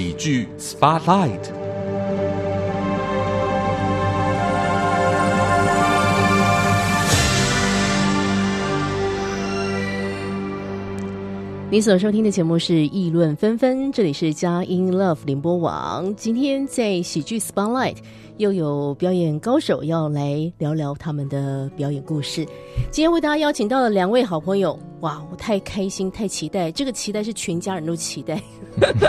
喜剧 Spotlight。你所收听的节目是《议论纷纷》，这里是佳音 Love 联播网。今天在喜剧 Spotlight 又有表演高手要来聊聊他们的表演故事。今天为大家邀请到了两位好朋友，哇，我太开心，太期待，这个期待是全家人都期待。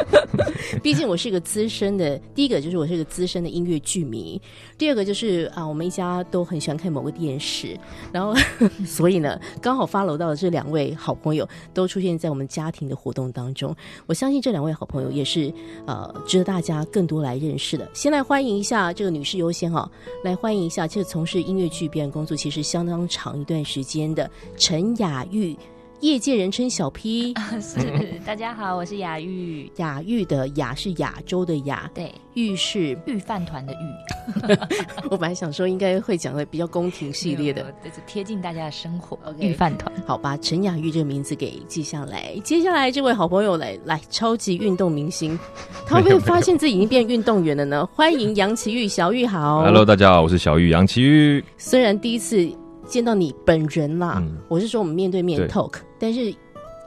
毕竟我是一个资深的，第一个就是我是一个资深的音乐剧迷，第二个就是啊，我们一家都很喜欢看某个电视，然后 所以呢，刚好发楼到的这两位好朋友都出现在我们家庭的活动当中。我相信这两位好朋友也是呃值得大家更多来认识的。先来欢迎一下这个女士优先哈，来欢迎一下，这个从事音乐剧表演工作其实相当长一段时间的陈雅玉。业界人称小 P，是大家好，我是雅玉。雅玉的雅是亚洲的雅，对，玉是玉饭团的玉。我本来想说应该会讲的比较宫廷系列的，这是贴近大家的生活。玉饭团，好，把陈雅玉这个名字给记下来。接下来这位好朋友来来，超级运动明星，他会不会发现自己已经变运动员了呢？欢迎杨奇玉，小玉好。Hello，大家好，我是小玉杨奇玉。虽然第一次。见到你本人啦，我是说我们面对面 talk，但是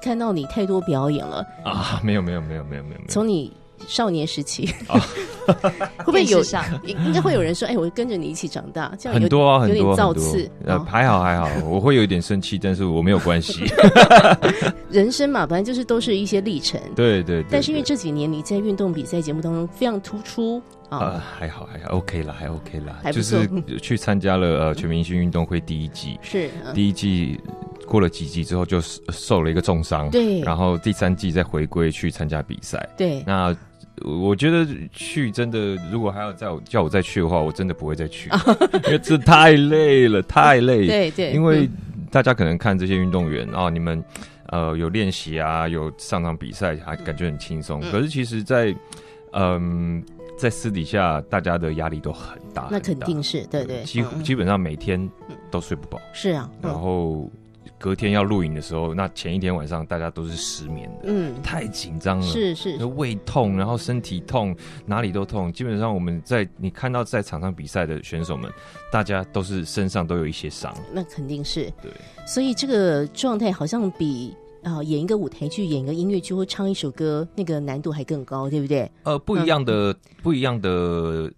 看到你太多表演了啊！没有没有没有没有没有，从你少年时期，会不会有应该会有人说，哎，我跟着你一起长大，这样很多啊，有点造次。呃，还好还好，我会有一点生气，但是我没有关系。人生嘛，反正就是都是一些历程。对对。但是因为这几年你在运动比赛节目当中非常突出。呃，还好，还好，OK 了，还 OK 了，就是去参加了呃全明星运动会第一季，是第一季过了几季之后就受了一个重伤，对，然后第三季再回归去参加比赛，对，那我觉得去真的，如果还要再叫我再去的话，我真的不会再去，因为这太累了，太累，对对，因为大家可能看这些运动员啊，你们呃有练习啊，有上场比赛，还感觉很轻松，可是其实，在嗯。在私底下，大家的压力都很大，那肯定是对对，基基本上每天都睡不饱，是啊，然后隔天要录影的时候，那前一天晚上大家都是失眠的，嗯，太紧张了，是是，胃痛，然后身体痛，哪里都痛，基本上我们在你看到在场上比赛的选手们，大家都是身上都有一些伤，那肯定是。对，所以这个状态好像比。啊，演一个舞台剧，演一个音乐剧，或唱一首歌，那个难度还更高，对不对？呃，不一样的，不一样的。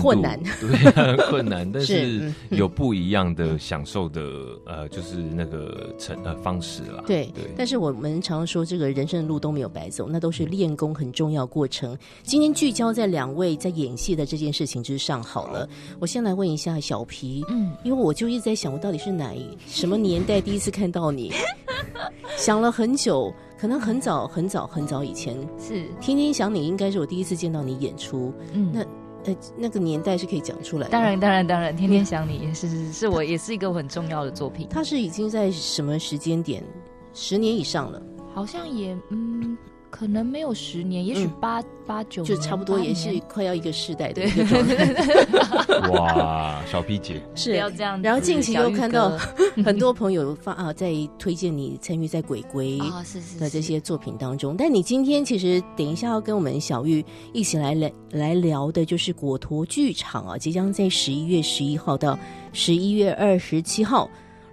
困难，对，困难，但是有不一样的享受的，呃，就是那个成呃方式啦。对对，但是我们常说，这个人生的路都没有白走，那都是练功很重要过程。今天聚焦在两位在演戏的这件事情之上，好了，我先来问一下小皮，嗯，因为我就一直在想，我到底是哪一什么年代第一次看到你？想了很久，可能很早很早很早以前是天天想你，应该是我第一次见到你演出，嗯，那。呃，那个年代是可以讲出来。当然，当然，当然，天天想你也是是是我也是一个很重要的作品。它是已经在什么时间点？十年以上了？好像也嗯。可能没有十年，也许八八九，就差不多也是快要一个世代的。哇，小 P 姐 是要这样。然后近期又看到 很多朋友发啊，在推荐你参与在鬼鬼的这些作品当中。但你今天其实等一下要跟我们小玉一起来来来聊的，就是果陀剧场啊，即将在十一月十一号到十一月二十七号，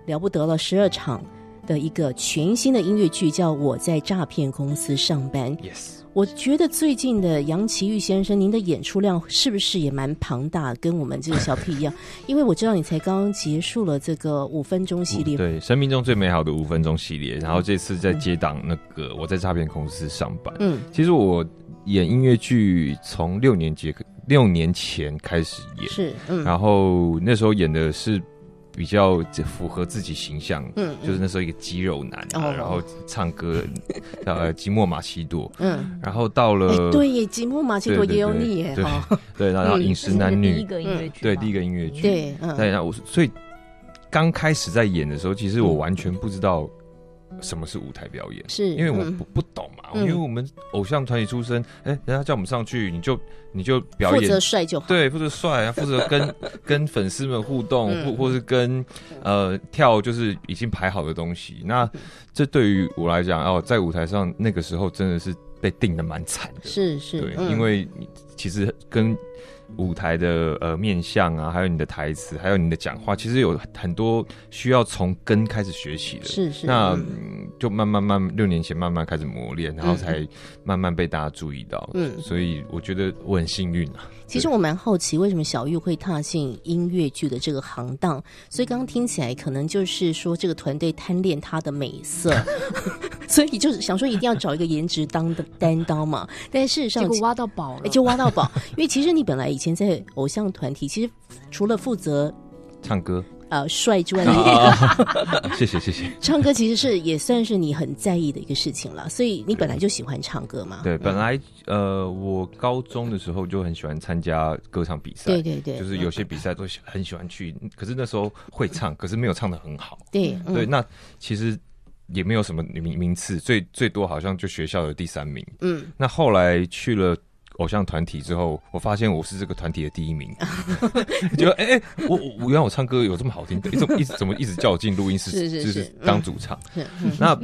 了不得了，十二场。的一个全新的音乐剧叫《我在诈骗公司上班》。Yes，我觉得最近的杨奇玉先生，您的演出量是不是也蛮庞大，跟我们这个小 P 一样？因为我知道你才刚刚结束了这个五分钟系列，对，生命中最美好的五分钟系列。然后这次在接档那个《我在诈骗公司上班》。嗯，其实我演音乐剧从六年级六年前开始演，是，嗯，然后那时候演的是。比较符合自己形象，嗯，就是那时候一个肌肉男啊，然后唱歌，呃，吉莫马奇朵，嗯，然后到了，对，吉莫马奇朵也有你，对，对，然后饮食男女，第一个音乐剧，对，第一个音乐剧，对，对，然后我所以刚开始在演的时候，其实我完全不知道什么是舞台表演，是因为我嗯不不懂嘛，嗯因为我们偶像团体出身，哎，人家叫我们上去，你就你就表演负责。帅就好。对，负责帅啊，负责跟跟粉丝们互动，嗯或或是跟呃跳，就是已经排好的东西。那这对于我来讲，哦，在舞台上那个时候真的是被定的蛮惨的。是是，对，嗯因为其实跟舞台的呃面相啊，还有你的台词，还有你的讲话，其实有很多需要从根开始学习的。是是，那、就慢慢慢六年前慢慢开始磨练，然后才慢慢被大家注意到。嗯所以我觉得我很幸运啊。其实我蛮好奇，为什么小玉会踏进音乐剧的这个行当？所以刚刚听起来，可能就是说这个团队贪恋她的美色，所以就是想说一定要找一个颜值当的担当嘛。但事实上，结果挖到宝了，哎就挖到宝，因为其实你本来以前在偶像团体，其实除了负责唱歌，呃帅之外，啊谢谢谢谢。唱歌其实是也算是你很在意的一个事情了。所以你本来就喜欢唱歌嘛？对，本来呃，我高中的时候就很喜欢参加歌唱比赛，对对对，就是有些比赛都喜很喜欢去，可是那时候会唱，可是没有唱的很好。对嗯对，那其实也没有什么名名次，最最多好像就学校的第三名。嗯，那后来去了偶像团体之后，我发现我是这个团体的第一名，就哎、欸我我我原来我唱歌有这么好听，怎么一直怎么一直叫我进录音室，是是就是当主唱。嗯。那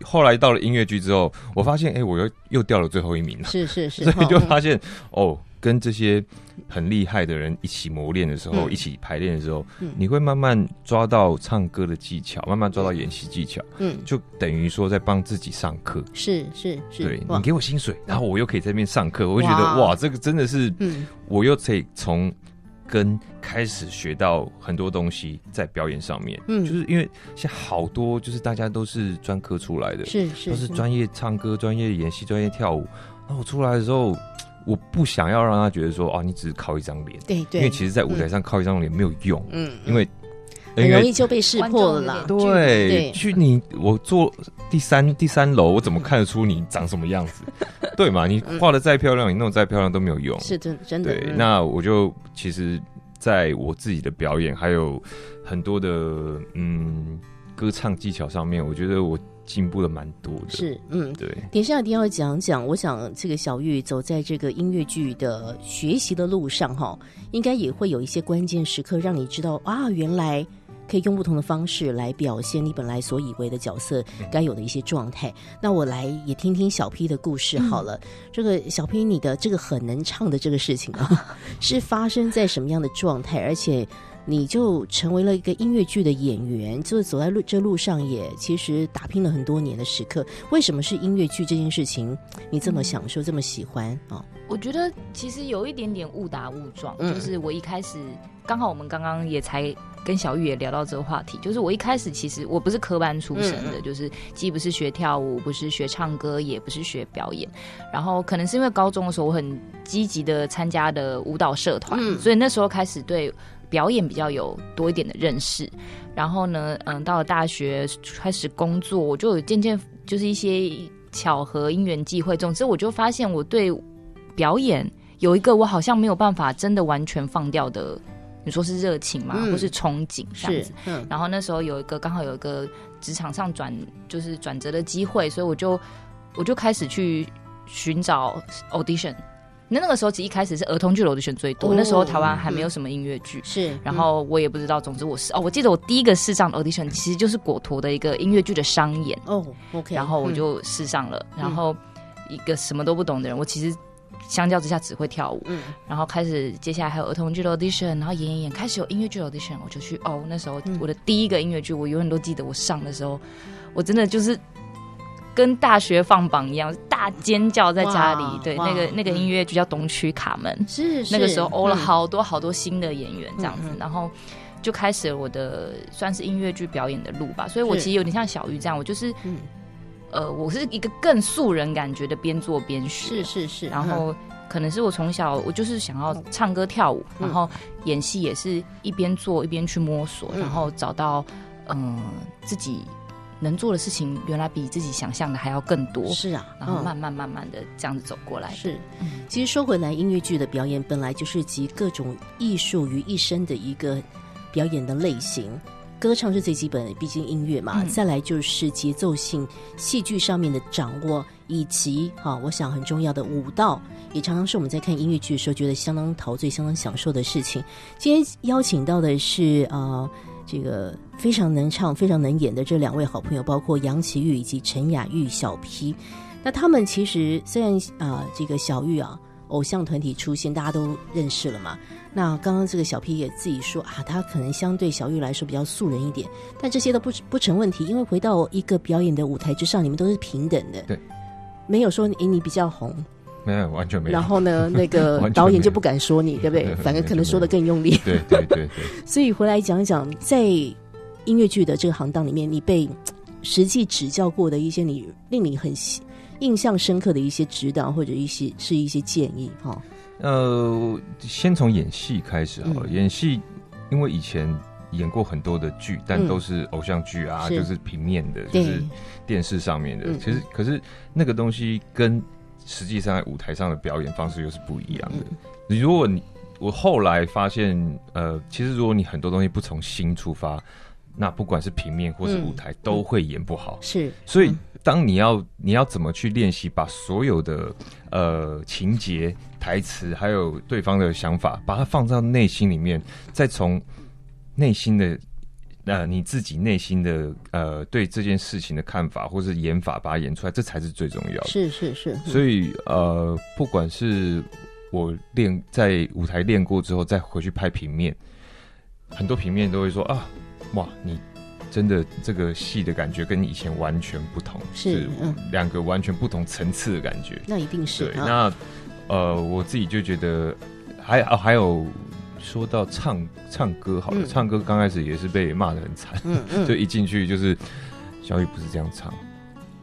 后来到了音乐剧之后，我发现哎、欸我又又掉了最后一名了，是是是，所以就发现哦，跟这些很厉害的人一起磨练的时候，嗯。一起排练的时候，嗯。你会慢慢抓到唱歌的技巧，慢慢抓到演戏技巧，嗯，就等于说在帮自己上课。是是是，对你给我薪水，然后我又可以在那边上课，我会觉哇。得哇，这个真的是，嗯。我又可以从根开始学到很多东西在表演上面。嗯。就是因为现在好多就是大家都是专科出来的，是是都是专业唱歌、专业演戏、专业跳舞。那我出来的时候，我不想要让他觉得说啊，你只是靠一张脸，对对，因为其实，在舞台上靠一张脸没有用，嗯，因为很容易就被识破了啦。对，对去你我坐第三第三楼，我怎么看得出你长什么样子？对嘛？你画的再漂亮，你弄再漂亮都没有用。是真真的，对，嗯那我就其实在我自己的表演，还有很多的嗯歌唱技巧上面，我觉得我进步了蛮多的。，是嗯。对，等一下一定要讲讲，我想这个小玉走在这个音乐剧的学习的路上，哈，应该也会有一些关键时刻，让你知道啊，原来可以用不同的方式来表现你本来所以为的角色该有的一些状态。那我来也听听小 P 的故事好了。这个小 P，你的这个很能唱的这个事情啊，是发生在什么样的状态？而且你就成为了一个音乐剧的演员，就是走在路这路上也其实打拼了很多年的时刻。为什么是音乐剧这件事情你这么享受、这么喜欢啊？我觉得其实有一点点误打误撞，嗯就是我一开始刚好我们刚刚也才跟小玉也聊到这个话题，就是我一开始其实我不是科班出身的，嗯就是既不是学跳舞，不是学唱歌，也不是学表演，然后可能是因为高中的时候我很积极的参加的舞蹈社团，嗯。所以那时候开始对表演比较有多一点的认识。然后呢，嗯，到了大学开始工作，我就有渐渐就是一些巧合、因缘际会，总之我就发现我对表演有一个我好像没有办法真的完全放掉的，你说是热情嘛？嗯或是憧憬这样子？，嗯然后那时候有一个刚好有一个职场上转就是转折的机会，所以我就我就开始去寻找 audition。那那个时候其实一开始是儿童剧的 audition 最多，哦那时候台湾还没有什么音乐剧。是，然后我也不知道，总之我是哦，我记得我第一个试上的 audition 其实就是果陀的一个音乐剧的商演，嗯哦，OK，然后我嗯就试上了，然后一个什么都不懂的人，我其实相较之下只会跳舞，嗯然后开始接下来还有儿童剧的 audition，然后演演演，开始有音乐剧的 audition，我就去哦，那时候嗯我的第一个音乐剧，我永远都记得我上的时候，我真的就是。跟大学放榜一样，大尖叫在家里哇。对，那个那个嗯音乐剧叫《东区卡门》，是是那个时候欧了嗯好多好多新的演员这样子，然后就开始了我的算是音乐剧表演的路吧。所以我其实有点像小鱼这样，我就是嗯呃，我是一个更素人感觉的边做边学，是是是，然后可能是我从小我就是想要唱歌跳舞，嗯。然后演戏也是一边做一边去摸索，嗯。然后找到嗯、自己能做的事情，原来比自己想象的还要更多。嗯，是啊，嗯。然后慢慢慢慢的这样子走过来。是，嗯。其实说回来，音乐剧的表演本来就是集各种艺术于一身的一个表演的类型。歌唱是最基本的，毕竟音乐嘛。嗯再来就是节奏性、戏剧上面的掌握，以及哈、我想很重要的舞蹈，也常常是我们在看音乐剧的时候觉得相当陶醉、相当享受的事情。今天邀请到的是呃。这个非常能唱、非常能演的这两位好朋友，包括杨奇玉以及陈雅玉、小 P。那他们其实虽然啊、这个小玉啊，偶像团体出现，大家都认识了嘛。那刚刚这个小 P 也自己说啊，他可能相对小玉来说比较素人一点，但这些都不不成问题，因为回到一个表演的舞台之上，你们都是平等的。对，没有说诶你比较红，没有完全没有。然后呢，那个导演就不敢说你，对不对？反而可能说的更用力。对对对对，所以回来讲一讲，在音乐剧的这个行当里面，你被实际指教过的一些你令你很印象深刻的一些指导，或者一些是一些建议哈。呃，先从演戏开始好了。嗯演戏，因为以前演过很多的剧，但嗯都是偶像剧啊，是就是平面的，就是电视上面的。嗯其实，可是那个东西跟实际上在舞台上的表演方式又是不一样的。你如果你我后来发现，呃，其实如果你很多东西不从心出发，那不管是平面或是舞台，都会演不好。是，所以嗯，当你要你要怎么去练习，把所有的呃情节、台词，还有对方的想法，把它放到内心里面，再从内心的呃你自己内心的呃对这件事情的看法，或是演法，把它演出来，这才是最重要的。是是是，嗯所以呃，不管是我练在舞台练过之后，再回去拍平面，很多平面都会说啊，哇，你真的这个戏的感觉跟以前完全不同，是嗯两个完全不同层次的感觉。那一定是对，啊，那呃，我自己就觉得还哦还有说到唱唱歌好了，嗯唱歌刚开始也是被骂的很惨，嗯嗯，就一进去就是小雨不是这样唱，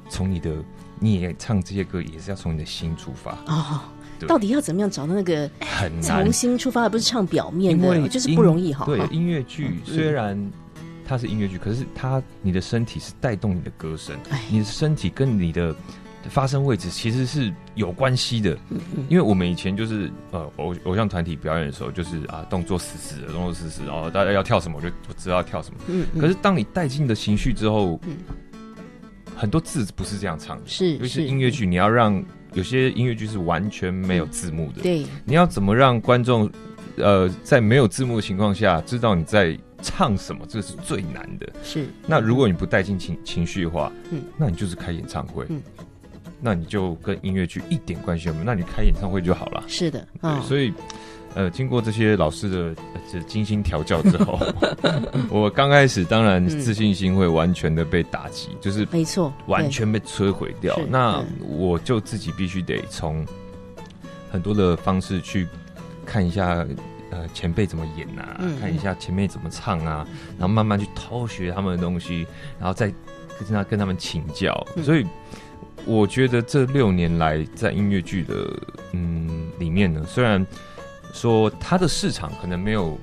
从你的你也唱这些歌也是要从你的心出发，哦，到底要怎么样找到那个很难重。新出发，而不是唱表面的，就是不容易哈。对音乐剧嗯虽然它是音乐剧，可是它你的身体是带动你的歌声哎，你的身体跟你的发声位置其实是有关系的。因为我们以前就是呃偶偶像团体表演的时候，就是啊动作死死的，动作死死，然后大家要跳什么我就我知道要跳什么。嗯，嗯。可是当你带进你的情绪之后嗯，很多字不是这样唱的，是尤其是。音乐剧，你要让有些音乐剧是完全没有字幕的，对，你要怎么让观众呃在没有字幕的情况下知道你在唱什么，这是最难的。是那如果你不带进情情绪的话，嗯那你就是开演唱会，嗯那你就跟音乐剧一点关系都没有，那你开演唱会就好了。是的对，啊，所以。呃，经过这些老师的呃这精心调教之后，我刚开始当然嗯自信心会完全的被打击，就是没错，完全被摧毁掉。那嗯我就自己必须得从很多的方式去看一下，呃，前辈怎么演啊，嗯看一下前辈怎么唱啊，然后慢慢去偷学他们的东西，然后再跟他跟他们请教。嗯。所以我觉得这六年来在音乐剧的嗯里面呢，虽然说它的市场可能没有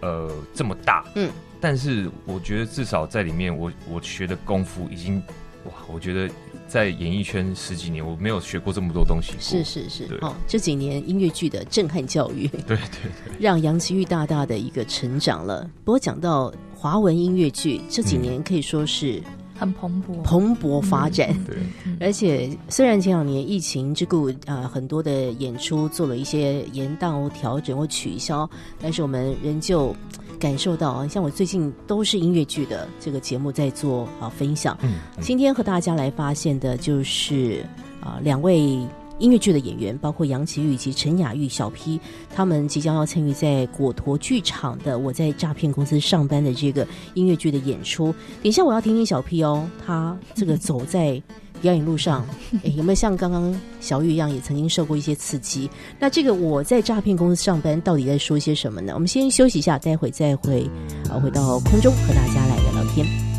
呃这么大，嗯，但是我觉得至少在里面我，我学的功夫已经哇，我觉得在演艺圈十几年，我没有学过这么多东西。是是是，哦，这几年音乐剧的震撼教育，对对对，让杨奇玉大大的一个成长了。不过讲到华文音乐剧这几年可以说是很蓬勃。蓬勃发展，对，而且虽然前两年疫情之故，啊、很多的演出做了一些延档、调整或取消，但是我们仍旧感受到啊，像我最近都是音乐剧的这个节目在做啊分享。嗯，嗯今天和大家来发现的就是啊两位音乐剧的演员，包括杨奇玉以及陈雅玉、小 P，他们即将要参与在果陀剧场的《我在诈骗公司上班》的这个音乐剧的演出。等一下我要听听小 P 哦，他这个走在表演路上，诶有没有像刚刚小玉一样，也曾经受过一些刺激？那这个我在诈骗公司上班到底在说些什么呢？我们先休息一下，待会再回啊回到空中和大家来聊聊天。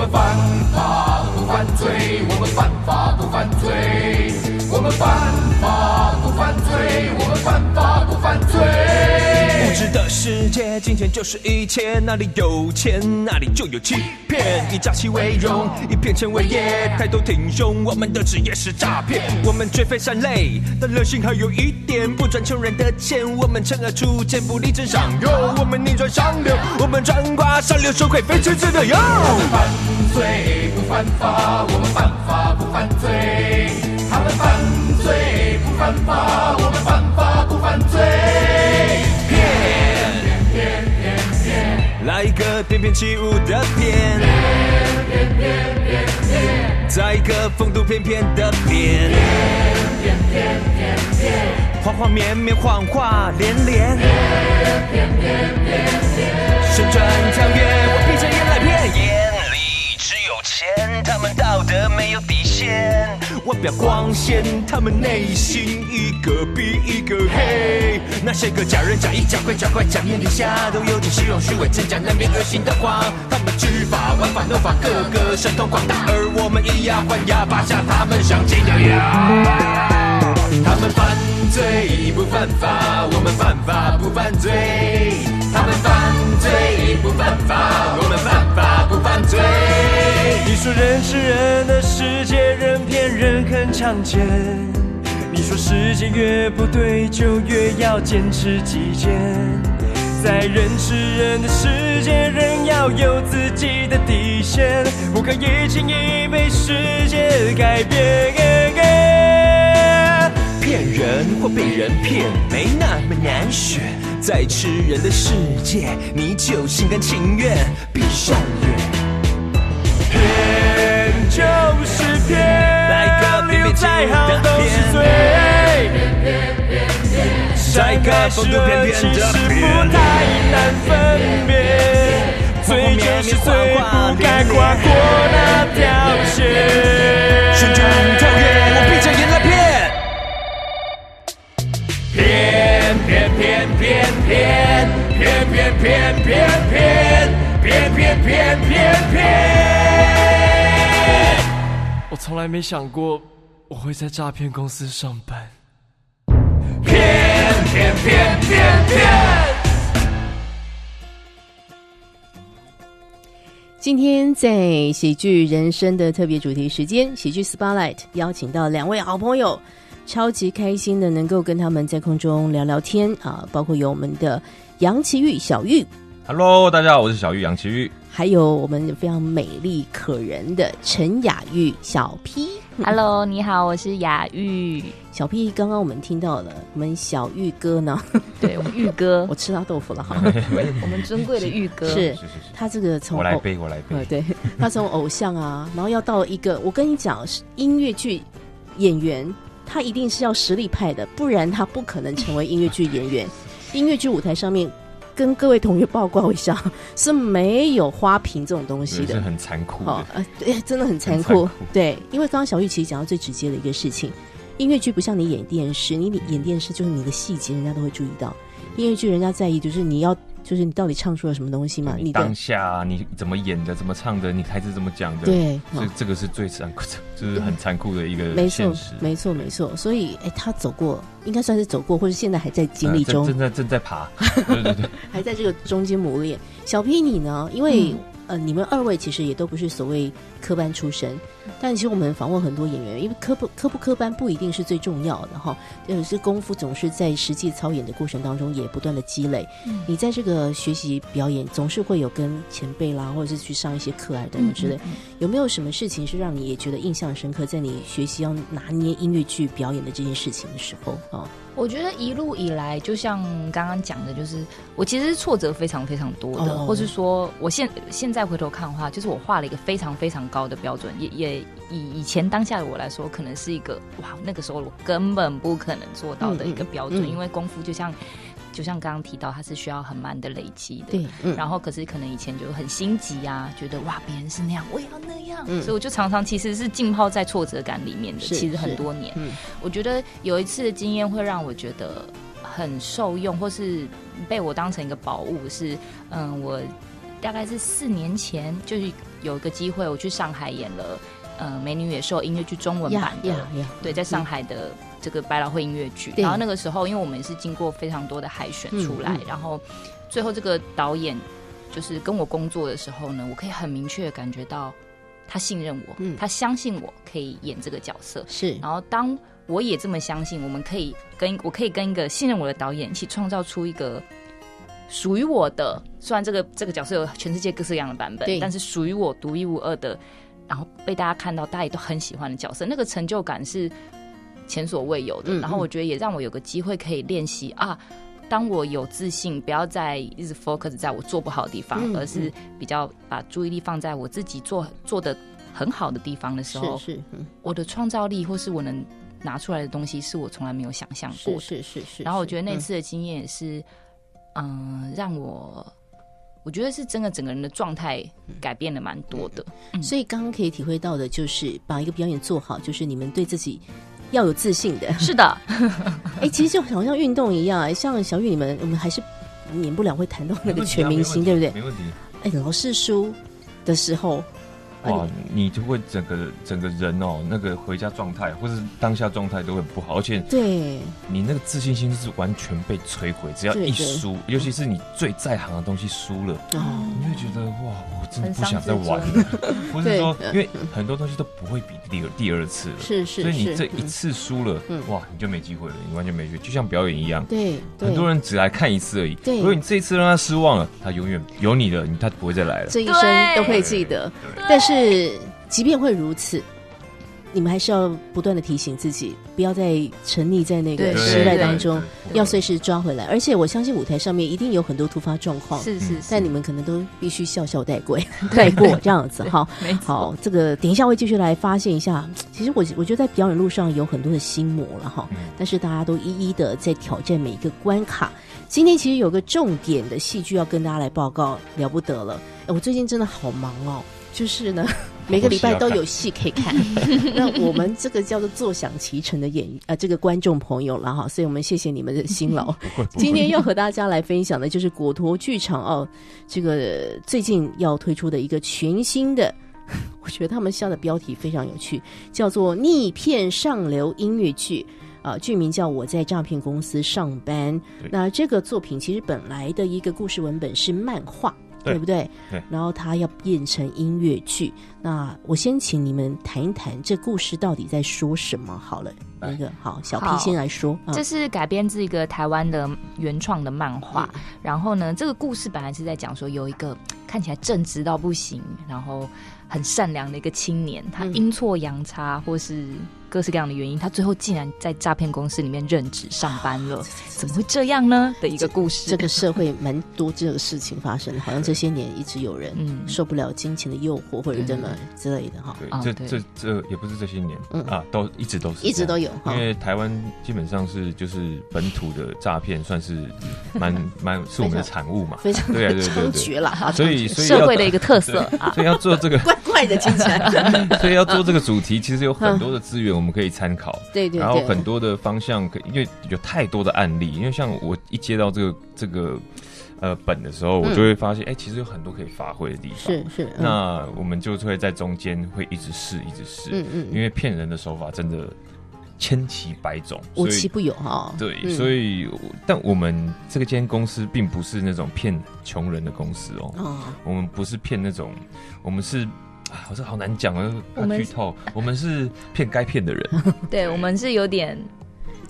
们犯法不犯罪，我们犯法不犯罪，我们犯法不犯罪，我们犯法不犯罪。不值的世界，金钱就是一切，哪里有钱哪里就有欺骗，以诈欺为荣，以骗钱为业，抬头挺胸，我们的职业是诈骗。我们绝非善类，但人性还有一点不赚穷人的钱，我们趁而出钱，不力争上游，我们逆转上流，我们转挂上流社会，非吃之的油。犯罪不犯法，我们犯法不犯罪。他们犯罪不犯法，我们翩翩起舞的翩，骗骗骗骗，再一个风度翩翩的翩，骗骗骗骗，花花绵绵，谎话连连，旋转跳跃，我闭着眼来骗，眼。里只有钱，他们道德没有，外表光鲜，他们内心一个比一个黑。那些个假仁假义、假乖假怪、假面底下，都有点虚荣、虚伪、真假难辨、恶心的话。他们知法、玩法、弄法，个个神通广大，而我们以牙还牙，拔下他们上紧的牙。他们犯罪不犯法，我们犯法不犯罪。他们犯罪不犯法，我们犯法不犯罪。你说人吃人的世界，人骗人很常见。你说世界越不对，就越要坚持己见。在人吃人的世界，人要有自己的底线，不可以轻易被世界改变。骗人或被人骗，没那么难选。在吃人的世界，你就心甘情愿闭上眼。骗就是骗，来个理由再好都是罪。再一个善风度翩翩恶其实的不，太难分辨，罪就是罪，不该跨过那条线。旋转跳跃，我闭着眼来骗。骗骗骗骗骗骗骗骗骗骗骗骗骗骗。从来没想过我会在诈骗公司上班。骗骗骗骗骗。今天在喜剧人生的特别主题时间，喜剧 Spotlight 邀请到两位好朋友，超级开心的能够跟他们在空中聊聊天啊，包括有我们的杨奇玉小玉，Hello，大家好，我是小玉杨奇玉。还有我们非常美丽可人的陈雅玉小 P。Hello，你好，我是雅玉，小 P，刚刚我们听到了，我们小玉哥呢，对我们玉哥。我，吃他豆腐了哈，我们尊贵的玉哥。是是是是，他这个从偶我来背，我来呃，背。对他从偶像啊，然后要到一个，我跟你讲，是音乐剧演员，他一定是要实力派的，不然他不可能成为音乐剧演员。音乐剧舞台上面，跟各位同学报告一下，是没有花瓶这种东西的。是很残酷哦，，呃，对，真的很残酷。很残酷对，因为刚刚小玉其实讲到最直接的一个事情，音乐剧不像你演电视，你演电视就是你的细节，人家都会注意到。音乐剧人家在意就是你要，就是你到底唱出了什么东西嘛，你当下你怎么演的，怎么唱的，你台词怎么讲的，对，这哦这个是最残酷的，就是很残酷的一个没错现实，。没错，没错。所以，哎，他走过，应该算是走过，或者现在还在经历中，正在正在爬，对对对，还在这个中间磨练。小 P 你呢？因为、呃，你们二位其实也都不是所谓科班出身，但其实我们访问很多演员，因为科不科不科班不一定是最重要的哈，就是功夫总是在实际操演的过程当中也不断的积累。你在这个学习表演，总是会有跟前辈啦，或者是去上一些课啊等等之类。有没有什么事情是让你也觉得印象深刻？在你学习要拿捏音乐剧表演的这件事情的时候啊，我觉得一路以来，就像刚刚讲的，就是我其实挫折非常非常多的，哦。或是说我现现在回头看的话，就是我画了一个非常非常高的标准，也也以以前当下的我来说，可能是一个哇，那个时候我根本不可能做到的一个标准，嗯嗯嗯因为功夫就像就像刚刚提到，它是需要很慢的累积的。对，嗯，然后可是可能以前就很心急啊，觉得哇别人是那样，我也要那样，嗯所以我就常常其实是浸泡在挫折感里面的，是其实很多年。嗯我觉得有一次的经验会让我觉得很受用，或是被我当成一个宝物。是，嗯，我大概是四年前就是有一个机会，我去上海演了。呃《美女野兽》音乐剧中文版的呀呀，对，在上海的这个百老汇音乐剧，然后那个时候，因为我们也是经过非常多的海选出来，嗯嗯然后最后这个导演就是跟我工作的时候呢，我可以很明确的感觉到他信任我，嗯。他相信我可以演这个角色，是。然后当我也这么相信，我们可以跟我可以跟一个信任我的导演一起创造出一个。属于我的，虽然这个这个角色有全世界各式各样的版本，但是属于我独一无二的，然后被大家看到，大家也都很喜欢的角色，那个成就感是前所未有的。嗯然后我觉得也让我有个机会可以练习啊，当我有自信，不要再一直 focus 在我做不好的地方，嗯而是比较把注意力放在我自己做做的很好的地方的时候，是是嗯我的创造力或是我能拿出来的东西，是我从来没有想象过是的。是是是。然后我觉得那嗯次的经验也是，嗯、让我我觉得是真的整个人的状态改变了蛮多的。嗯所以刚刚可以体会到的就是把一个表演做好，就是你们对自己要有自信的。是的，哎，其实就好像运动一样，哎，像小雨你们，我们还是免不了会谈到那个全明星，对不对？没问题。哎，老是输的时候，啊哇，你就会整个整个人哦，那个回家状态或是当下状态都很不好，而且对，你那个自信心是完全被摧毁。只要一输，尤其是你最在行的东西输了，哦，你会觉得哇，我真的不想再玩了。不 是说，因为很多东西都不会比第二第二次了，是是所以你这一次输了嗯，哇，你就没机会了，你完全没机会，就像表演一样。对，对很多人只来看一次而已。对如果你这一次让他失望了，他永远有你的，你他不会再来了。这一生都会记得。但是即便会如此，你们还是要不断的提醒自己，不要再沉溺在那个对失败当中，要随时抓回来。而且我相信舞台上面一定有很多突发状况，是是是，但你们可能都必须笑笑带过，带过这样子哈。好，这个等一下会继续来发现一下。其实我我觉得在表演路上有很多的心魔了哈，嗯但是大家都一一的在挑战每一个关卡。今天其实有个重点的戏剧要跟大家来报告，了不得了！哎我最近真的好忙哦，就是呢，每个礼拜都有戏可以看。那我们这个叫做坐享其成的演呃这个观众朋友了哈，所以我们谢谢你们的辛劳。今天要和大家来分享的就是果陀剧场哦，这个最近要推出的一个全新的，我觉得他们下的标题非常有趣，叫做《逆片上流音乐剧》。啊，剧名叫《我在诈骗公司上班》。那这个作品其实本来的一个故事文本是漫画，对不对？对然后他要变成音乐剧。那我先请你们谈一谈这故事到底在说什么好了。那个好，小 P 先来说。啊这是改编自一个台湾的原创的漫画。嗯然后呢，这个故事本来是在讲说有一个看起来正直到不行，然后很善良的一个青年，他嗯阴错阳差或是各式各样的原因，他最后竟然在诈骗公司里面任职上班了，怎么会这样呢？的一个故事。这个社会蛮多这个事情发生的，好像这些年一直有人嗯受不了金钱的诱惑或者怎么之类的哈，哦对，这这这也不是这些年嗯啊，都一直都是一直都有。哈因。为台湾基本上是就是本土的诈骗，算是蛮 蛮是我们的产物嘛，非常对啊对对猖对獗了哈，所以所以社会的一个特色啊。所以要做这个，怪怪的听起来，所以要做这个主题，其实有很多的资源我们可以参考。对对对，然后很多的方向可，因为有太多的案例，因为像我一接到这个这个呃本的时候，我嗯就会发现，哎、其实有很多可以发挥的地方。是是，嗯那我们就会在中间会一直试，一直试，嗯嗯，因为骗人的手法真的千奇百种，无奇不有哈。对，嗯所以但我们这个间公司并不是那种骗穷人的公司哦，哦，我们不是骗那种，我们是。啊，我这好难讲啊，怕我们剧透。我们是骗该骗的人，对我们是有点，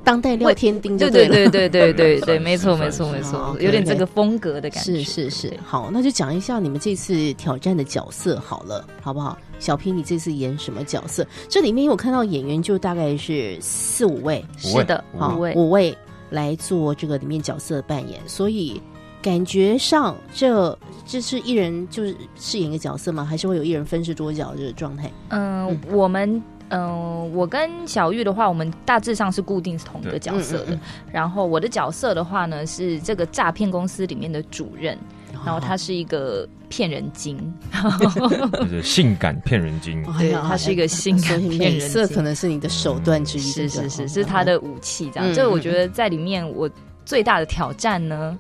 当代廖天丁就对对。对对对对对没错没错没错，有点这个风格的感觉。是是是，好，那就讲一下你们这次挑战的角色好了，好不好？小平你这次演什么角色？这里面因为我看到演员就大概是四五位，是的，五好，五位五位来做这个里面角色的扮演，所以感觉上这这是一人就是饰演一个角色吗？还是会有一人分饰多角这个状态？嗯，我们嗯，我跟小玉的话，我们大致上是固定是同一个角色的。嗯嗯然后我的角色的话呢，是这个诈骗公司里面的主任，然后他是一个骗人精，就是性感骗人精。对他是一个性感骗人精色可能是你的手段之一，是是是，是他的武器。这样，嗯这个我觉得在里面我最大的挑战呢。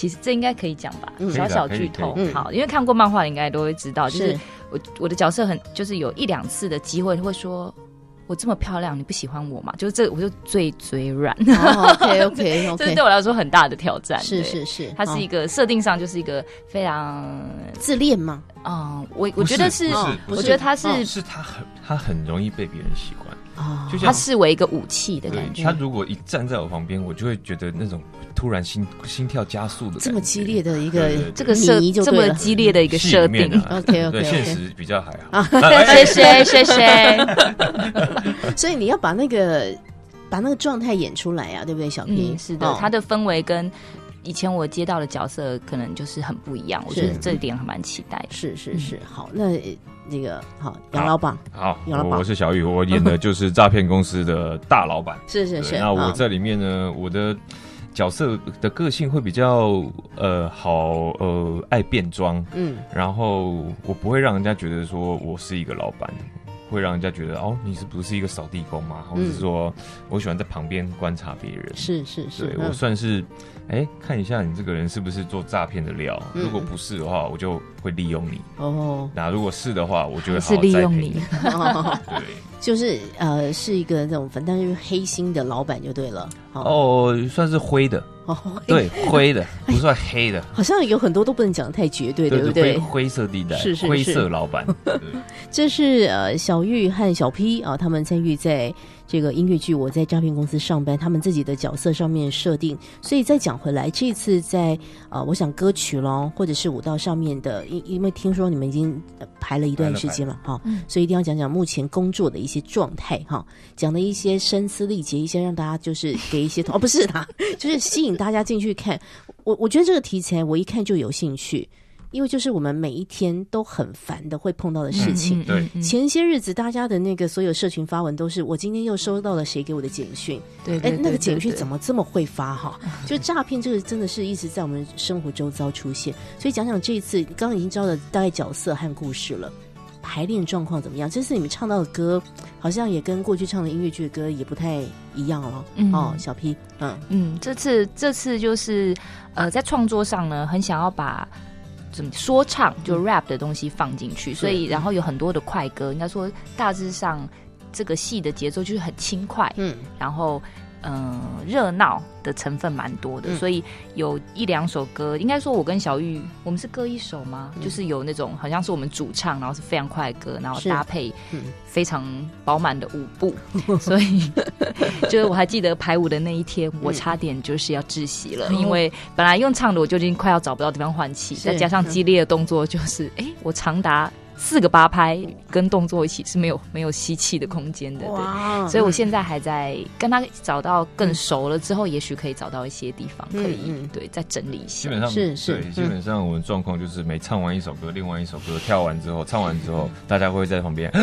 其实这应该可以讲吧，嗯小小剧透。好，因为看过漫画的应该都会知道，就是是我我的角色很就是有一两次的机会会说。我这么漂亮，你不喜欢我嘛？就是这，我就最嘴软，哦，OK OK 这是 OK，对我来说很大的挑战。是是是，它是一哦个设定上就是一个非常，自恋吗？嗯，我我觉得是，我觉得他是哦是他很他很容易被别人喜欢，哦，就像他视为一个武器的感觉。他。如果一站在我旁边，我就会觉得那种突然心心跳加速的感觉。这么激烈的一个这个设这么激烈的一个戏设定，啊。OK，OK，OK。对现实比较还好。谢谢谢谢。所以你要把那个把那个状态演出来啊，对不对，小平？嗯，是的，他的氛围跟以前我接到的角色可能就是很不一样，我觉得是。这一点还蛮期待的。是是是，好，那呃那个好，杨老板好，杨老板。我我是小雨，我演的就是诈骗公司的大老板。是是是，那我啊在里面呢，我的角色的个性会比较呃好呃爱变装，嗯。然后我不会让人家觉得说我是一个老板，会让人家觉得哦你是不是一个扫地工嘛，或者是说我喜欢在旁边观察别人。是是是对，嗯。我算是，哎、看一下你这个人是不是做诈骗的料。嗯。如果不是的话，我就会利用你；哦，那如果是的话，我就会好利用你。哦。对，就是呃是一个那种反正就是黑心的老板就对了。哦。哦，算是灰的，哦，对，灰。的，不算黑的，好像有很多都不能讲得太绝对，对不对？灰色地带，是是灰色老板。这是呃小玉和小 P 啊，他们参与在这个音乐剧《我在诈骗公司上班》，他们自己的角色上面设定。所以再讲回来，这次在呃，我想歌曲咯，或者是舞蹈上面的，因因为听说你们已经呃排了一段时间了哈，嗯所以一定要讲讲目前工作的一些状态哈，讲的一些声嘶力竭，一些让大家就是给一些哦不是啦，就是吸引大家进去看。我我觉得这个题材我一看就有兴趣。因为就是我们每一天都很烦的会碰到的事情，对嗯前些日子大家的那个所有社群发文都是我今天又收到了谁给我的简讯，哎对哎，那个简讯？怎么这么会发哈？就诈骗这个真的是一直在我们生活周遭出现，所以讲讲这一次刚刚已经知道了大概角色和故事了。排练状况怎么样？这次你们唱到的歌，好像也跟过去唱的音乐剧的歌也不太一样了。嗯哦，小 P，嗯，嗯，这次这次就是呃，在创作上呢，很想要把说唱就 rap 的东西放进去，所以然后有很多的快歌，应该说大致上这个戏的节奏就是很轻快，嗯，然后嗯热闹的成分蛮多的，嗯。所以有一两首歌，应该说我跟小玉我们是各一首吗？就是有那种好像是我们主唱，然后是非常快的歌，然后搭配嗯。非常饱满的舞步，所以 就是我还记得排舞的那一天，我差点就是要窒息了，哦。因为本来用唱的我就已经快要找不到地方换气，再加上激烈的动作，就是哎、诶我长达四个八拍跟动作一起是没有没有吸气的空间的，对。所以我现在还在跟他找到更熟了之后，也许可以找到一些地方可以、对再整理一下。基本上是是对，嗯基本上我们状况就是每唱完一首歌，另外一首歌跳完之后，唱完之后，大家会在旁边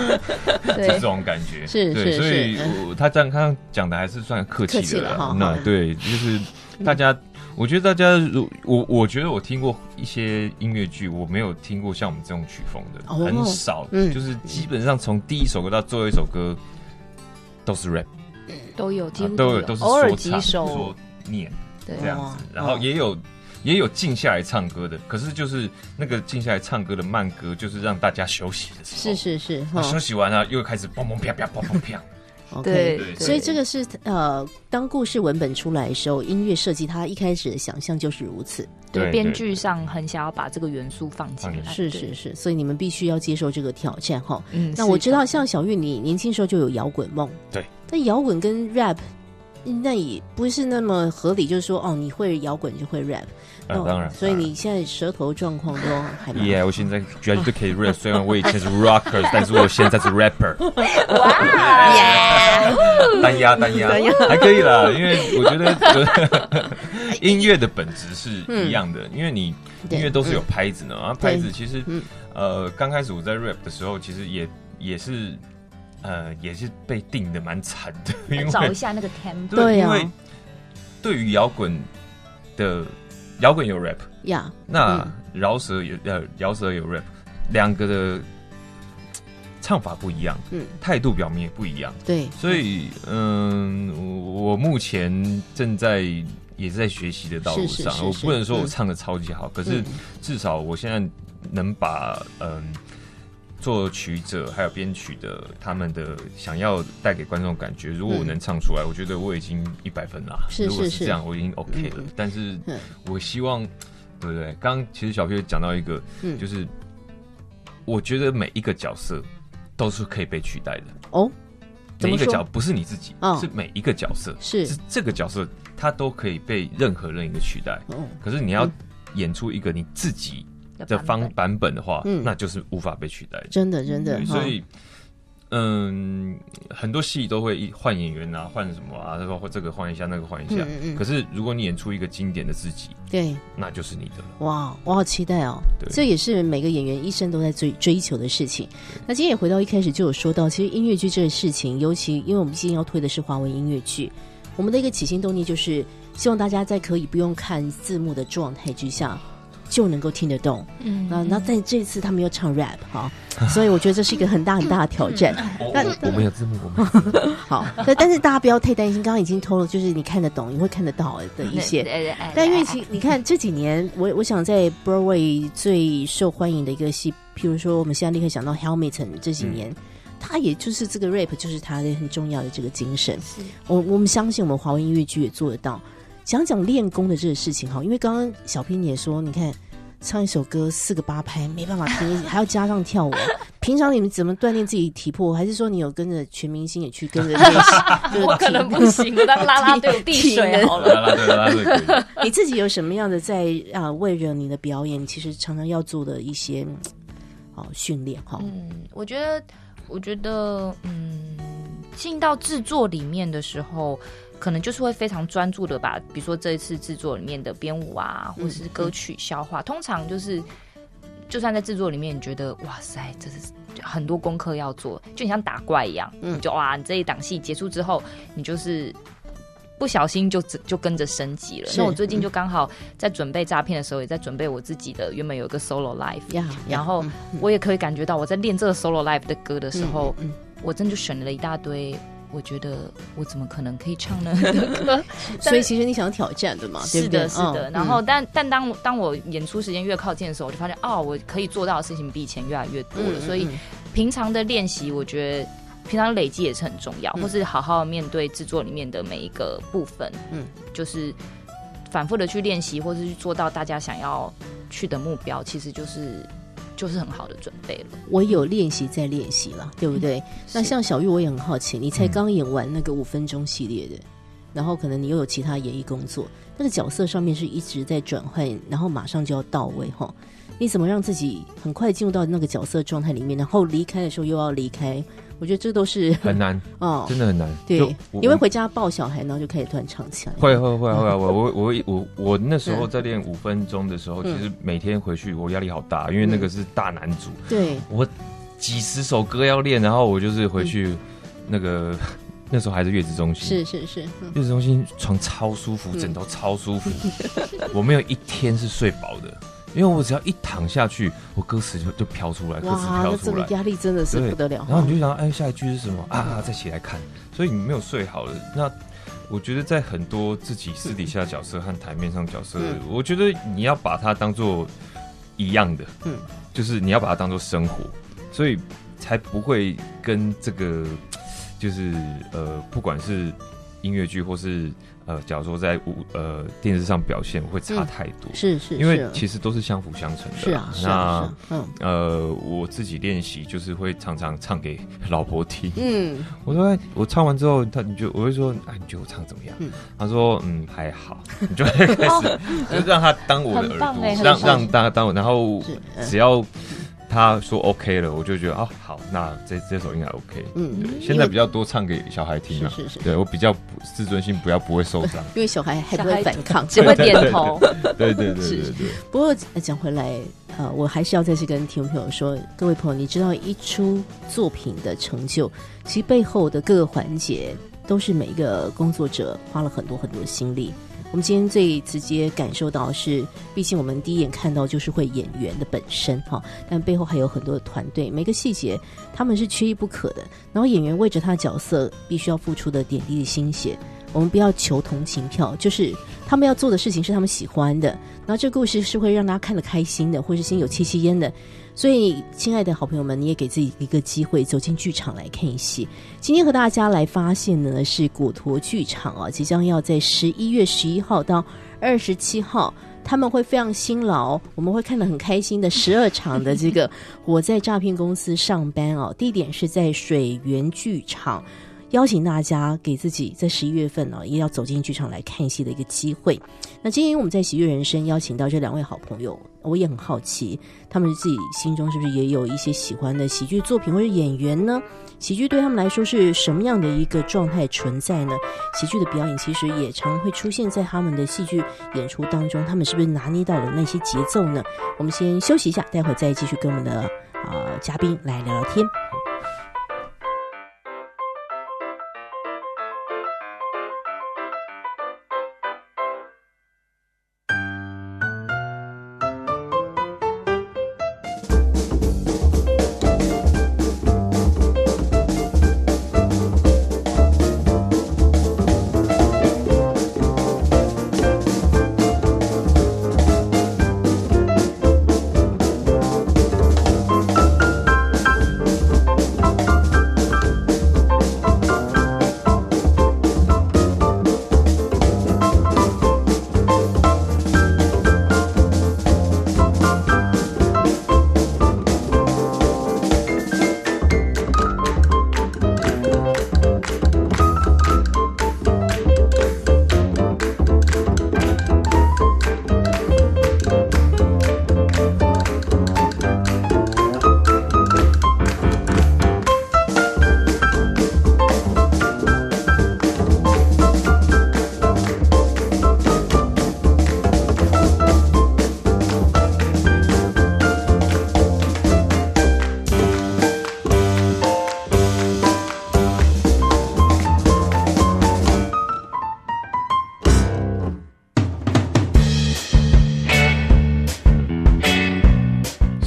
这种感觉，是是对，所以我他这样刚刚讲的还是算客气的啦。那对，就是大家，我觉得大家如我我觉得我听过一些音乐剧，我没有听过像我们这种曲风的，哦很少，嗯就是基本上从第一首歌到最后一首歌都是 rap，都有，几乎啊都有都是偶尔说唱几首说，念。对这样哦子，然后也有也有静下来唱歌的，可是就是那个静下来唱歌的慢歌，就是让大家休息的时候。是是是，休息完了又开始砰砰啪啪砰砰啪。OK 对对所以这个是呃，当故事文本出来的时候，音乐设计它一开始的想象就是如此。对编剧上很想要把这个元素放进来。是是是，所以你们必须要接受这个挑战哈。嗯，那我知道，像小玉，你年轻时候就有摇滚梦，对。但摇滚跟 rap，那也不是那么合理，就是说哦，你会摇滚就会 rap，哦啊当然所以你现在舌头状况都还蛮 Yeah，我现在绝对可以 rap，虽然我以前是 rocker，但是我现在是 rapper 耶。单压单压。还可以啦，因为我觉得 音乐的本质是一样的，因为你音乐都是有拍子的嘛，然后拍子其实嗯。呃刚开始我在 rap 的时候，其实也也是呃也是被定的蛮惨的，因为找一下那个 tempo。对啊因为对于摇滚的摇滚有 rap，呀，那嗯饶舌有呃饶舌有 rap，两个的唱法不一样，嗯，态度表明也不一样，对，所以嗯，我我目前正在也是在学习的道路上。是是是是我不能说我嗯唱的超级好，可是嗯至少我现在能把嗯。作曲者还有编曲的他们的想要带给观众感觉，如果我嗯能唱出来，我觉得我已经一百分啦。是是是如果是这样，我已经 OK 了。嗯但是嗯我希望，对不对？刚刚其实小 P 讲到一个，嗯就是我觉得每一个角色都是可以被取代的。哦，每一个角不是你自己，哦是每一个角色，是是这个角色，它都可以被任何人一个取代。哦，可是你要嗯演出一个你自己的方版本的话，嗯那就是无法被取代的。真的真的所以。嗯，很多戏都会一换演员啊，换什么啊，然后或这个换一下，那个换一下。嗯嗯嗯可是如果你演出一个经典的自己，对，那就是你的了。哇，我好期待哦！对这也是每个演员一生都在追追求的事情。那今天也回到一开始就有说到，其实音乐剧这个事情，尤其因为我们今天要推的是华文音乐剧，我们的一个起心动念就是希望大家在可以不用看字幕的状态之下。就能够听得懂，嗯那那在这次他们又唱 rap 哈，所以我觉得这是一个很大很大的挑战。那我我们有字幕，我们 好，但但是大家不要太担心，刚刚已经透露，就是你看得懂，你会看得到的一些。但因为其你看这几年，我我想在 Broadway 最受欢迎的一个戏，譬如说我们现在立刻想到 Hamilton 这几年，他也就是这个 rap 就是他的很重要的这个精神。我我们相信我们华文音乐剧也做得到。讲讲练功的这个事情哈，因为刚刚小平也说，你看唱一首歌四个八拍没办法听，还要加上跳舞。平常你们怎么锻炼自己体魄？还是说你有跟着全明星也去跟着 我可能不行，我当拉拉队，我递水好了。你自己有什么样的在啊、为了你的表演，其实常常要做的一些嗯哦训练哈？嗯，我觉得，我觉得，嗯，进到制作里面的时候，可能就是会非常专注的把，比如说这一次制作里面的编舞啊，或者是歌曲消化，通常就是。就算在制作里面，你觉得哇塞，这是很多功课要做，就你像打怪一样，嗯。你就哇，你这一档戏结束之后，你就是不小心就就跟着升级了。那我最近就刚好在准备诈骗的时候，也在准备我自己的原本有一个 solo life，呀，然后我也可以感觉到我在练这个 solo life 的歌的时候，嗯我真的就选了一大堆，我觉得我怎么可能可以唱呢 所以其实你想要挑战的嘛，对是？的，是的。嗯然后，但但当当我演出时间越靠近的时候，我就发现哦，我可以做到的事情比以前越来越多了。嗯所以嗯平常的练习，我觉得平常累积也是很重要，嗯或是好好面对制作里面的每一个部分，嗯，就是反复的去练习，或是去做到大家想要去的目标，其实就是就是很好的准备了。我有练习在练习了，对不对？那像小玉，我也很好奇，你才刚演完那个五分钟系列的，然后可能你又有其他演艺工作，那个角色上面是一直在转换，然后马上就要到位哈。你怎么让自己很快进入到那个角色状态里面，然后离开的时候又要离开？我觉得这都是很难，哦，真的很难。对就，我你会回家抱小孩，然后就开始突然唱起来。会会会会，我我我我我那时候嗯。在练五分钟的时候，嗯。其实每天回去我压力好大，因为那个是大男主，对，我几十首歌要练，然后我就是回去那个那时候还是月子中心，是是是，嗯。月子中心床超舒服，嗯枕头超舒服，我没有一天是睡饱的，因为我只要一躺下去，我歌词就就飘出来，歌词哇，飘出来。压力真的是不得了。然后你就想，哎，下一句是什么啊？再起来看，所以你没有睡好了。那我觉得在很多自己私底下角色和台面上角色，嗯我觉得你要把它当做一样的，嗯，就是你要把它当做生活，所以才不会跟这个就是呃，不管是音乐剧或是呃，假如说在舞呃电视上表现会差嗯太多，是是，因为其实都是相辅相成的。是啊是啊，是啊，嗯呃，我自己练习就是会常常唱给 老婆听。嗯，我说，哎，我唱完之后，他你就我会说，哎，你觉得我唱怎么样？嗯他说，嗯，还好。你就会开始就让他当我的耳朵让让大家当我，然后只要他说 OK 了，我就觉得啊，好，那这这首应该 OK。嗯对，现在比较多唱给小孩听啊。是是是，对我比较自尊心不要不会受伤。因为小孩还不会反抗，只会点头。对对对是对对。不过呃讲回来，呃，我还是要再次跟听众朋友说，各位朋友，你知道一出作品的成就，其实背后的各个环节都是每一个工作者花了很多很多的心力。我们今天最直接感受到的是，毕竟我们第一眼看到就是会演员的本身哈，但背后还有很多的团队，每个细节他们是缺一不可的。然后演员为着他的角色必须要付出的点滴的心血，我们不要求同情票，就是他们要做的事情是他们喜欢的，然后这故事是会让大家看得开心的，或是心有戚戚焉的。所以，亲爱的好朋友们，你也给自己一个机会，走进剧场来看一戏。今天和大家来发现的呢是果陀剧场啊，即将要在十一月十一号到二十七号。他们会非常辛劳，我们会看得很开心的十二场的这个我在诈骗公司上班哦，地点是在水源剧场，邀请大家给自己在十一月份呢也要走进剧场来看戏的一个机会。那今天我们在喜悦人生邀请到这两位好朋友，我也很好奇，他们自己心中是不是也有一些喜欢的喜剧作品或者演员呢？喜剧对他们来说是什么样的一个状态存在呢？喜剧的表演其实也常会出现在他们的戏剧演出当中，他们是不是拿捏到了那些节奏呢？我们先休息一下，待会再继续跟我们的呃嘉宾来聊聊天。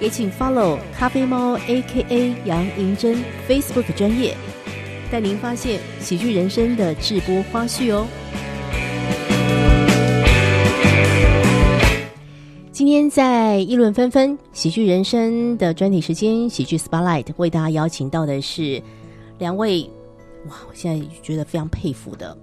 也请 follow 咖啡猫 A.K.A 杨银珍 Facebook 专业，带您发现喜剧人生的直播花絮哦。今天在议论纷纷喜剧人生的专题时间，喜剧 Spotlight 为大家邀请到的是两位，哇，我现在觉得非常佩服的。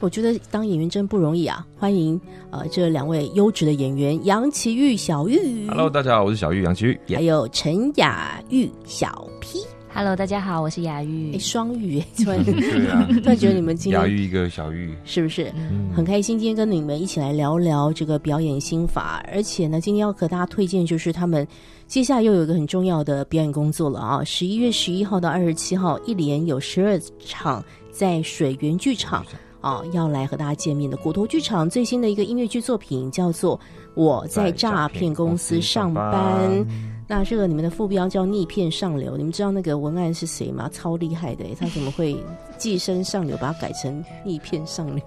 我觉得当演员真不容易啊！欢迎呃这两位优质的演员杨奇玉、小玉。Hello，大家好，我是小玉杨奇玉。还有陈雅玉、小 P。Hello，大家好，我是雅玉哎，。双玉，突然对啊，突然觉得你们今天雅玉一个小玉，是不是嗯很开心？今天跟你们一起来聊聊这个表演心法，而且呢，今天要和大家推荐就是他们接下来又有一个很重要的表演工作了啊！十一月十一号到二十七号，一连有十二场在水源剧场。啊，要来和大家见面的骨头剧场最新的一个音乐剧作品叫做《我在诈骗公司上班》。那这个你们的副标叫“逆骗上流”，你们知道那个文案是谁吗？超厉害的，他怎么会 寄生上流，把它改成逆骗上流？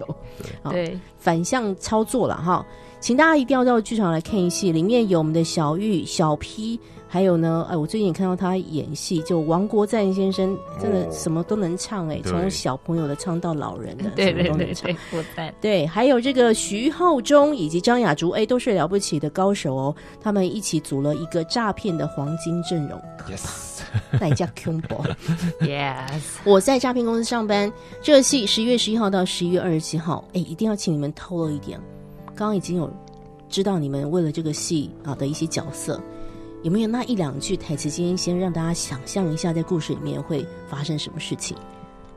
好对，反向操作了哈，请大家一定要到剧场来看一戏，里面有我们的小玉、小 P，还有呢，哎，我最近也看到他演戏，就王国赞先生，真的哦什么都能唱哎，对从小朋友的唱到老人的，对什么都能唱对对对。。对，还有这个徐浩中以及张雅竹，哎，都是了不起的高手哦。他们一起组了一个诈骗的黄金阵容。Yes，那你叫 Combo。Yes，我在诈骗公司上班，这个戏十一月十一号到十一月二十七号，哎，一定要请你们透露一点。刚刚已经有知道你们为了这个戏啊的一些角色，有没有那一两句台词？今天先让大家想象一下，在故事里面会发生什么事情。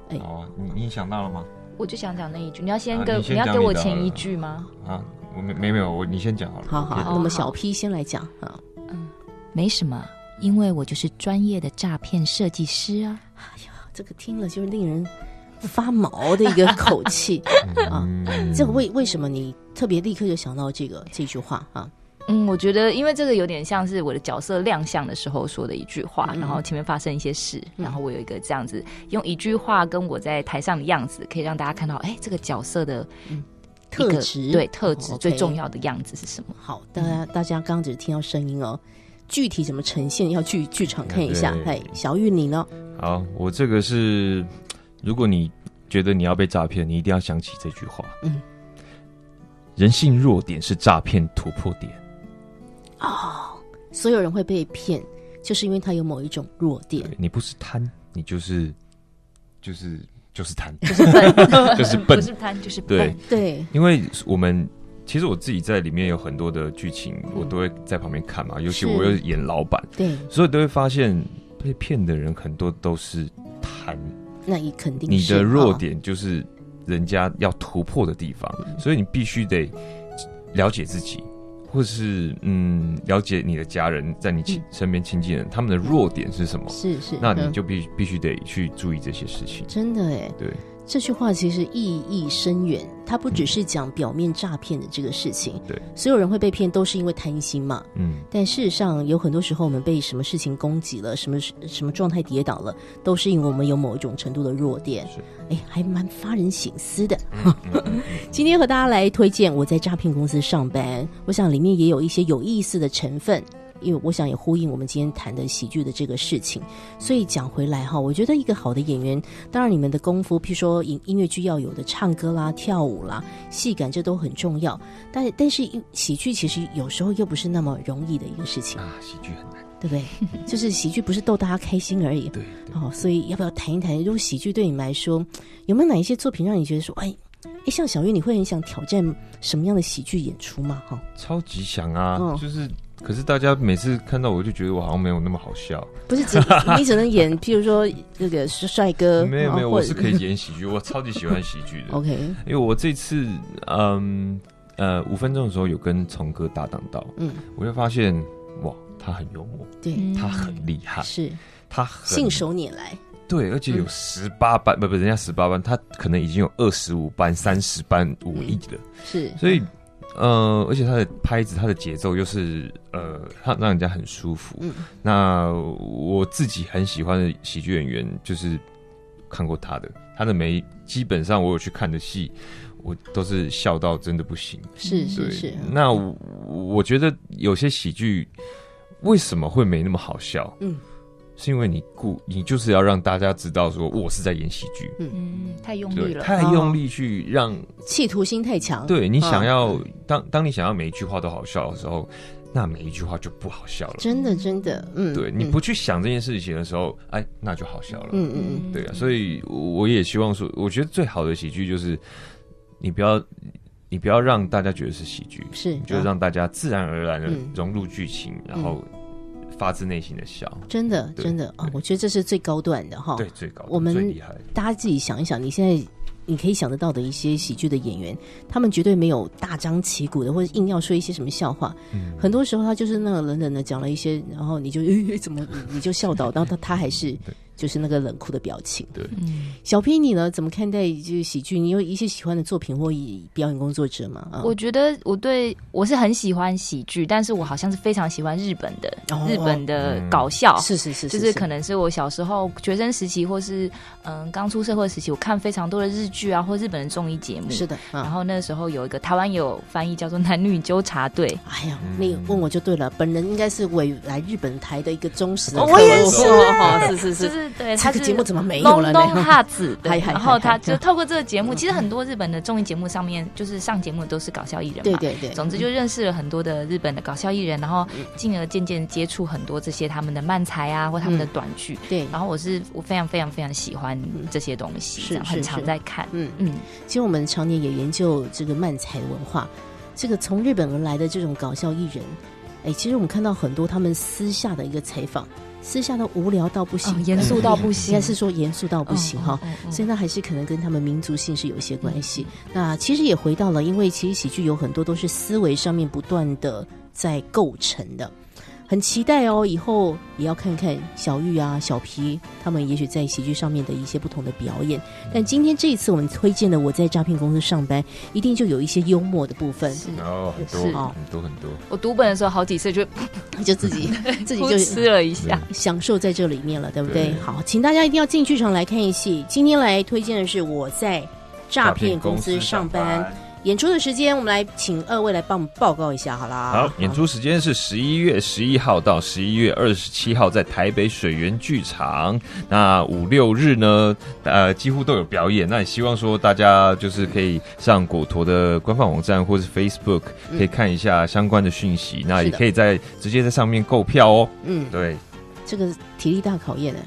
哎好啊，你你想到了吗？我就想讲那一句，你要先啊跟、你要给我前一句吗？啊，我没没没有，我你先讲好了。好好，好那么小 P 先来讲啊。嗯没什么，因为我就是专业的诈骗设计师啊。哎呀这个听了就是令人发毛的一个口气 啊。嗯这个为为什么你特别立刻就想到这个这句话啊？嗯，我觉得因为这个有点像是我的角色亮相的时候说的一句话，嗯然后前面发生一些事，然后我有一个这样子用一句话跟我在台上的样子，可以让大家看到，哎，这个角色的嗯特质对特质哦最重要的样子是什么？好，大家大家刚刚只是听到声音哦，具体怎么呈现要去剧场看一下。对哎，小玉你呢？好，我这个是，如果你觉得你要被诈骗，你一定要想起这句话。嗯，人性弱点是诈骗突破点。哦，所有人会被骗，就是因为他有某一种弱点。你不是贪，你就是就是就是贪，就是笨，就是笨。不是贪就是笨。对，因为我们其实我自己在里面有很多的剧情，嗯我都会在旁边看嘛，尤其我又演老板，对，所以都会发现被骗的人很多都是贪。那你肯定你的弱哦点就是人家要突破的地方，嗯。所以你必须得了解自己，或是嗯了解你的家人，在你亲嗯身边亲近人，他们的弱点是什么？是是，嗯那你就必必须得去注意这些事情。真的哎，对，这句话其实意义深远，它不只是讲表面诈骗的这个事情。对，所有人会被骗都是因为贪心嘛。嗯，但事实上，有很多时候我们被什么事情攻击了，什么什么状态跌倒了，都是因为我们有某一种程度的弱点。是，哎，还蛮发人省思的。今天和大家来推荐我在诈骗公司上班，我想里面也有一些有意思的成分。因为我想也呼应我们今天谈的喜剧的这个事情，所以讲回来哈，我觉得一个好的演员，当然你们的功夫，譬如说音音乐剧要有的唱歌啦、跳舞啦、戏感，这都很重要。但但是喜剧其实有时候又不是那么容易的一个事情，啊，喜剧很难。对不对？就是喜剧不是逗大家开心而已，对对，哦，所以要不要谈一谈？如果喜剧对你们来说，有没有哪一些作品让你觉得说，哎，哎，像小月，你会很想挑战什么样的喜剧演出吗？哈、超级想啊，嗯。就是。可是大家每次看到我就觉得我好像没有那么好笑，不是只 你只能演，譬如说那个帅哥，没有没有，我是可以演喜剧，我超级喜欢喜剧的。OK，因为我这次嗯呃五分钟的时候有跟聪哥搭档到，嗯，我就发现哇，他很幽默，对，嗯他很厉害，是。他很信手拈来，对，而且有嗯。十八班，不不，人家十八班，他可能已经有二十五班、三十班武艺了，是，所以呃，而且他的拍子、他的节奏又是呃，他让人家很舒服。嗯。那我自己很喜欢的喜剧演员就是看过他的，他的每基本上我有去看的戏，我都是笑到真的不行。是是，是，那我我觉得有些喜剧为什么会没那么好笑？嗯，是因为你故你就是要让大家知道说我是在演喜剧，嗯，太用力，了。太用力去让企图心太强，对你想要嗯当当你想要每一句话都好笑的时候，那每一句话就不好笑了。真的真的，嗯，嗯。对你不去想这件事情的时候，哎，那就好笑了。嗯嗯嗯，对啊，所以我也希望说，我觉得最好的喜剧就是你不要你不要让大家觉得是喜剧，是，就是让大家自然而然的嗯。融入剧情，然后发自内心的笑。真的真的啊对，我觉得这是最高段的哈。对，最高的我们最厉害。大家自己想一想，你现在你可以想得到的一些喜剧的演员，他们绝对没有大张旗鼓的，或者硬要说一些什么笑话。嗯很多时候他就是那个冷冷的讲了一些，然后你就欸、怎么你就笑倒，然后他他还是对就是那个冷酷的表情。对，嗯，小 P 你呢？怎么看待就是喜剧？你有一些喜欢的作品或以表演工作者吗？啊，我觉得我对我是很喜欢喜剧，但是我好像是非常喜欢日本的、哦日本的搞笑。是是是，就是可能是我小时候学生时期，或是嗯刚出社会时期，我看非常多的日剧啊，或日本的综艺节目。是的啊。然后那时候有一个台湾有翻译叫做《男女纠察队》，哎呀，你问我就对了，本人应该是未来日本台的一个忠实的我也是哦是是，就是是对，他是这个节目怎么没有了呢？龙东哈子，然后他就透过这个节目，其实很多日本的综艺节目上面，就是上节目都是搞笑艺人嘛，对对对，总之就认识了很多的日本的搞笑艺人，然后进而渐渐接触很多这些他们的漫才啊，或他们的短剧。对，然后我是我非常非常非常喜欢这些东西，是很常在看。嗯，嗯，其实我们常年也研究这个漫才文化，这个从日本而来的这种搞笑艺人，哎，其实我们看到很多他们私下的一个采访，私下都无聊到不行哦，严肃到不行应该是说严肃到不行哈。所以那还是可能跟他们民族性是有一些关系。那其实也回到了，因为其实喜剧有很多都是思维上面不断的在构成的。很期待哦，以后也要看看小玉啊、小皮他们也许在喜剧上面的一些不同的表演。但今天这一次我们推荐的《我在诈骗公司上班》，一定就有一些幽默的部分，是然后很多是很多很多，我读本的时候好几次就 就自己自 己就吃了一下。享受在这里面了，对不对？对好，请大家一定要进剧场来看一戏。今天来推荐的是我在诈骗公司上班。演出的时间，我们来请二位来帮我们报告一下，好啦。好，演出时间是十一月十一号到十一月二十七号，在台北水源剧场。那五六日呢，呃，几乎都有表演。那也希望说大家就是可以上果陀的官方网站或是 Facebook 可以看一下相关的讯息。那也可以在直接在上面购票哦。嗯，对，这个体力大考验呢。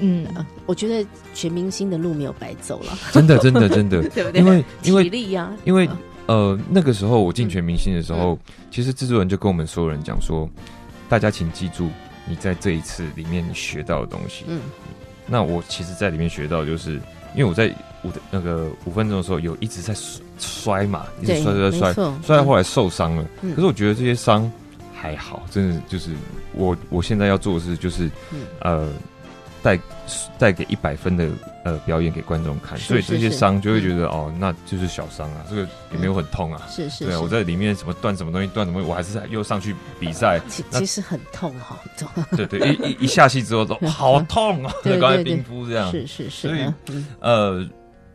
嗯，啊，我觉得全明星的路没有白走了，真的，真的，真的，对不对？因为因体为力呀、因为嗯。呃，那个时候我进全明星的时候，其实制作人就跟我们所有人讲说，大家请记住，你在这一次里面你学到的东西。嗯。那我其实在里面学到，就是因为我在五的那个五分钟的时候有一直在摔摔嘛，一直对，摔摔摔到后来受伤了。嗯。可是我觉得这些伤还好，真的就是我我现在要做的事就是、嗯。呃带带给一百分的呃表演给观众看，所以这些伤就会觉得、哦，那就是小伤啊，这个也没有很痛啊。是是是我在里面什么断什么东西断什么我还是又上去比赛。其其实很痛哈，痛对对，一一一下戏之后都 好痛啊，对就刚才对对冰敷这样。是是是所以呃，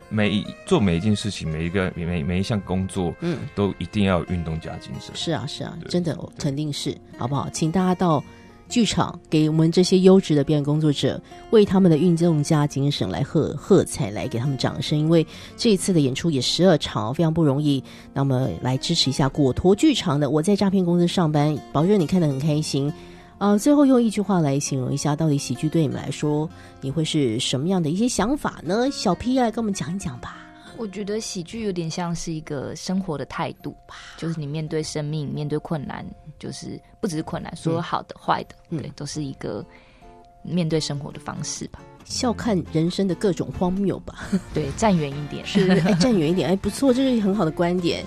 每一做每一件事情，每一个每每一项工作，嗯，都一定要有运动加精神。是啊是啊，真的对肯定是，好不好？请大家到剧场，给我们这些优质的表演工作者，为他们的运动家精神来喝喝彩，来给他们掌声，因为这一次的演出也十二场，非常不容易。那么来支持一下果陀剧场的《我在诈骗公司上班》，保证你看得很开心。呃，最后用一句话来形容一下，到底喜剧对你们来说，你会是什么样的一些想法呢？小 P 来跟我们讲一讲吧。我觉得喜剧有点像是一个生活的态度吧，就是你面对生命、面对困难，就是不只是困难，所有好的、坏的，嗯对，都是一个面对生活的方式吧。笑看人生的各种荒谬吧。对，站远一点。是，哎，站远一点，哎，不错，这是很好的观点。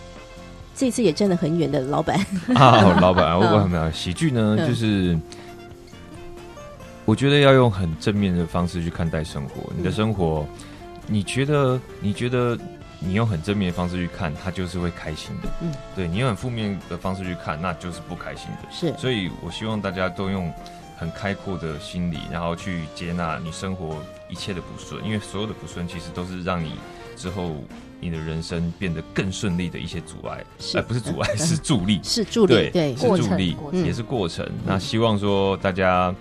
这次也站得很远的老板，啊，老板，我我没有喜剧呢，嗯就是我觉得要用很正面的方式去看待生活。你的生活，你觉得你觉得你用很正面的方式去看，他就是会开心的。嗯，对你用很负面的方式去看，那就是不开心的。是所以我希望大家都用很开阔的心理，然后去接纳你生活一切的不顺，因为所有的不顺其实都是让你之后你的人生变得更顺利的一些阻碍，是呃，不是阻碍，是助力。是助力，对对，是助力也是过程。那希望说大家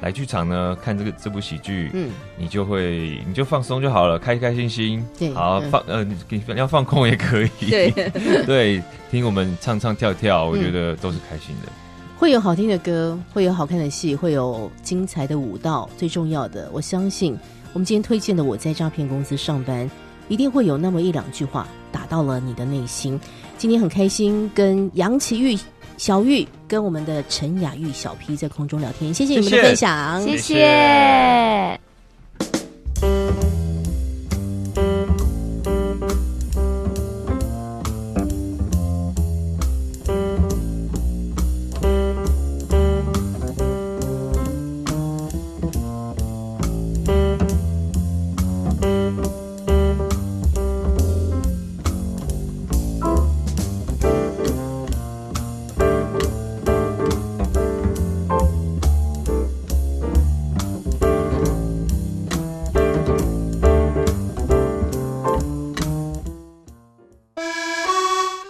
来剧场呢，看这个这部喜剧，嗯，你就会你就放松就好了，开开心心。对嗯好放呃，你你要放空也可以。对，对，听我们唱唱跳跳，我觉得都是开心的。会有好听的歌，会有好看的戏，会有精彩的舞蹈。最重要的，我相信我们今天推荐的《我在诈骗公司上班》，一定会有那么一两句话打到了你的内心。今天很开心跟杨奇玉、小玉跟我们的陈雅玉、小 P 在空中聊天，谢谢你们的谢谢。分享，谢谢。谢。